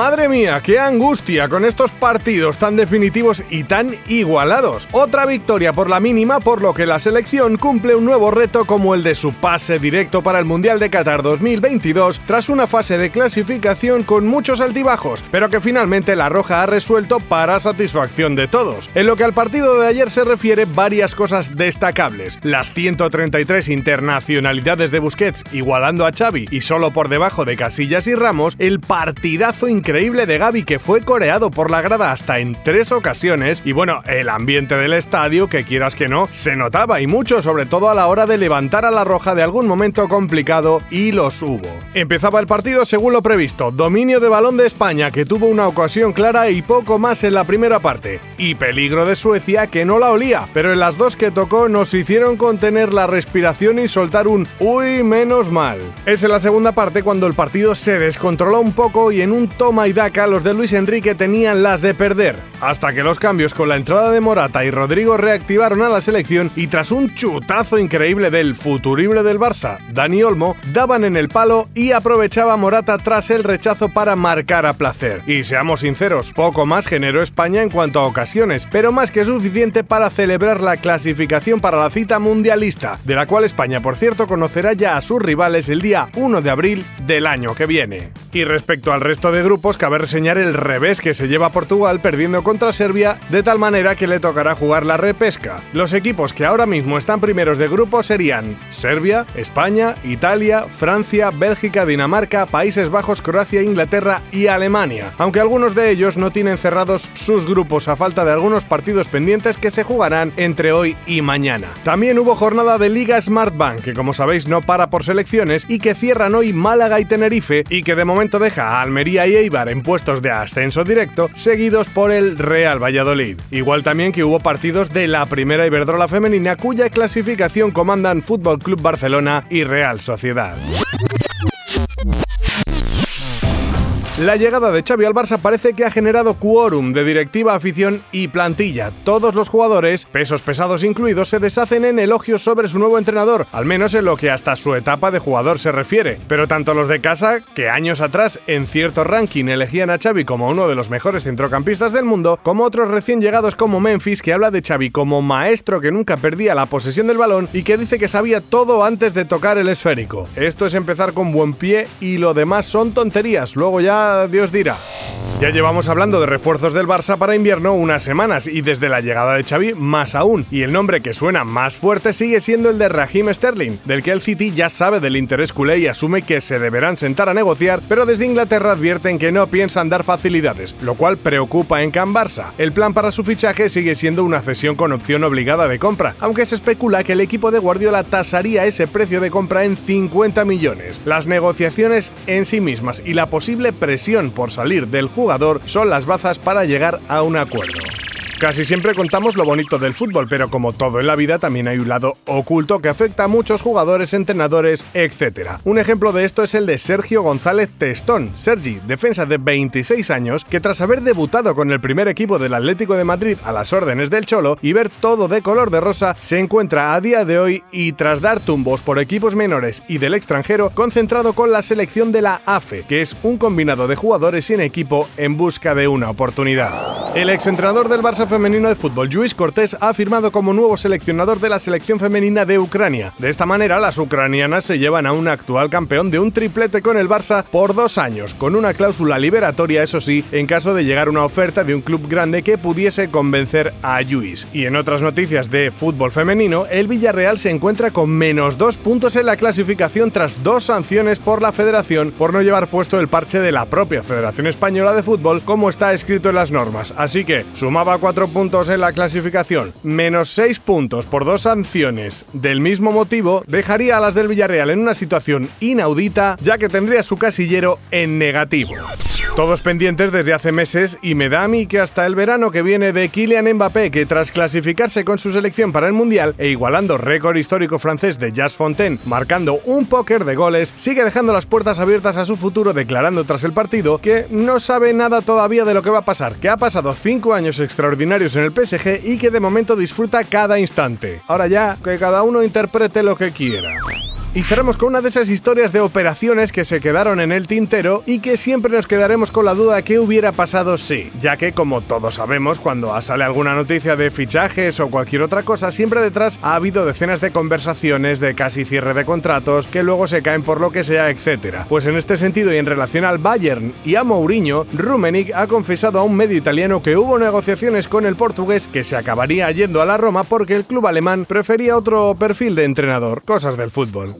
Madre mía, qué angustia con estos partidos tan definitivos y tan igualados. Otra victoria por la mínima, por lo que la selección cumple un nuevo reto como el de su pase directo para el Mundial de Qatar 2022 tras una fase de clasificación con muchos altibajos, pero que finalmente la Roja ha resuelto para satisfacción de todos. En lo que al partido de ayer se refiere, varias cosas destacables. Las 133 internacionalidades de Busquets igualando a Xavi y solo por debajo de Casillas y Ramos, el partidazo increíble de Gaby que fue coreado por la grada hasta en tres ocasiones y bueno, el ambiente del estadio, que quieras que no, se notaba y mucho, sobre todo a la hora de levantar a la roja de algún momento complicado y los hubo. Empezaba el partido según lo previsto, dominio de balón de España que tuvo una ocasión clara y poco más en la primera parte, y peligro de Suecia que no la olía, pero en las dos que tocó nos hicieron contener la respiración y soltar un uy menos mal. Es en la segunda parte cuando el partido se descontroló un poco y en un y daca, los de Luis Enrique tenían las de perder, hasta que los cambios con la entrada de Morata y Rodrigo reactivaron a la selección y tras un chutazo increíble del futurible del Barça, Dani Olmo, daban en el palo y aprovechaba Morata tras el rechazo para marcar a placer. Y seamos sinceros, poco más generó España en cuanto a ocasiones, pero más que suficiente para celebrar la clasificación para la cita mundialista, de la cual España, por cierto, conocerá ya a sus rivales el día 1 de abril del año que viene. Y respecto al resto de grupos, cabe reseñar el revés que se lleva Portugal perdiendo contra Serbia de tal manera que le tocará jugar la repesca. Los equipos que ahora mismo están primeros de grupo serían Serbia, España, Italia, Francia, Bélgica, Dinamarca, Países Bajos, Croacia, Inglaterra y Alemania, aunque algunos de ellos no tienen cerrados sus grupos a falta de algunos partidos pendientes que se jugarán entre hoy y mañana. También hubo jornada de Liga Smart Bank, que como sabéis no para por selecciones y que cierran hoy Málaga y Tenerife y que de momento deja a Almería y en puestos de ascenso directo, seguidos por el Real Valladolid. Igual también que hubo partidos de la primera Iberdrola femenina cuya clasificación comandan Fútbol Club Barcelona y Real Sociedad. La llegada de Xavi al Barça parece que ha generado quórum de directiva, afición y plantilla. Todos los jugadores, pesos pesados incluidos, se deshacen en elogios sobre su nuevo entrenador, al menos en lo que hasta su etapa de jugador se refiere. Pero tanto los de casa, que años atrás en cierto ranking elegían a Xavi como uno de los mejores centrocampistas del mundo, como otros recién llegados como Memphis, que habla de Xavi como maestro que nunca perdía la posesión del balón y que dice que sabía todo antes de tocar el esférico. Esto es empezar con buen pie y lo demás son tonterías. Luego ya Dios dirá. Ya llevamos hablando de refuerzos del Barça para invierno unas semanas y desde la llegada de Xavi más aún. Y el nombre que suena más fuerte sigue siendo el de Raheem Sterling, del que el City ya sabe del interés culé y asume que se deberán sentar a negociar, pero desde Inglaterra advierten que no piensan dar facilidades, lo cual preocupa en Can Barça. El plan para su fichaje sigue siendo una cesión con opción obligada de compra, aunque se especula que el equipo de Guardiola tasaría ese precio de compra en 50 millones. Las negociaciones en sí mismas y la posible presión por salir del juego son las bazas para llegar a un acuerdo. Casi siempre contamos lo bonito del fútbol, pero como todo en la vida también hay un lado oculto que afecta a muchos jugadores, entrenadores, etc. Un ejemplo de esto es el de Sergio González Testón, Sergi, defensa de 26 años, que tras haber debutado con el primer equipo del Atlético de Madrid a las órdenes del Cholo y ver todo de color de rosa, se encuentra a día de hoy y tras dar tumbos por equipos menores y del extranjero, concentrado con la selección de la AFE, que es un combinado de jugadores sin equipo en busca de una oportunidad. El exentrenador del Barça femenino de fútbol, Luis Cortés, ha firmado como nuevo seleccionador de la selección femenina de Ucrania. De esta manera, las ucranianas se llevan a un actual campeón de un triplete con el Barça por dos años, con una cláusula liberatoria, eso sí, en caso de llegar una oferta de un club grande que pudiese convencer a Luis. Y en otras noticias de fútbol femenino, el Villarreal se encuentra con menos dos puntos en la clasificación tras dos sanciones por la federación por no llevar puesto el parche de la propia Federación Española de Fútbol como está escrito en las normas. Así que sumaba cuatro 4 puntos en la clasificación, menos 6 puntos por dos sanciones del mismo motivo, dejaría a las del Villarreal en una situación inaudita, ya que tendría su casillero en negativo. Todos pendientes desde hace meses y me da a mí que hasta el verano que viene de Kylian Mbappé, que tras clasificarse con su selección para el Mundial e igualando récord histórico francés de Jazz Fontaine, marcando un póker de goles, sigue dejando las puertas abiertas a su futuro declarando tras el partido que no sabe nada todavía de lo que va a pasar, que ha pasado 5 años extraordinarios en el PSG y que de momento disfruta cada instante. Ahora ya, que cada uno interprete lo que quiera. Y cerramos con una de esas historias de operaciones que se quedaron en el tintero y que siempre nos quedaremos con la duda qué hubiera pasado si, ya que como todos sabemos, cuando sale alguna noticia de fichajes o cualquier otra cosa, siempre detrás ha habido decenas de conversaciones de casi cierre de contratos que luego se caen por lo que sea, etc. Pues en este sentido y en relación al Bayern y a Mourinho, Rummenigge ha confesado a un medio italiano que hubo negociaciones con el portugués que se acabaría yendo a la Roma porque el club alemán prefería otro perfil de entrenador, cosas del fútbol.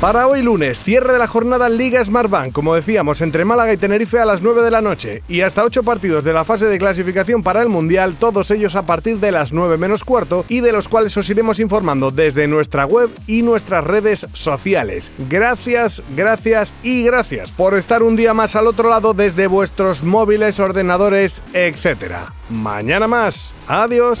Para hoy lunes, cierre de la jornada Liga Smartbank, como decíamos, entre Málaga y Tenerife a las 9 de la noche y hasta 8 partidos de la fase de clasificación para el Mundial, todos ellos a partir de las 9 menos cuarto y de los cuales os iremos informando desde nuestra web y nuestras redes sociales. Gracias, gracias y gracias por estar un día más al otro lado desde vuestros móviles, ordenadores, etc. Mañana más. Adiós.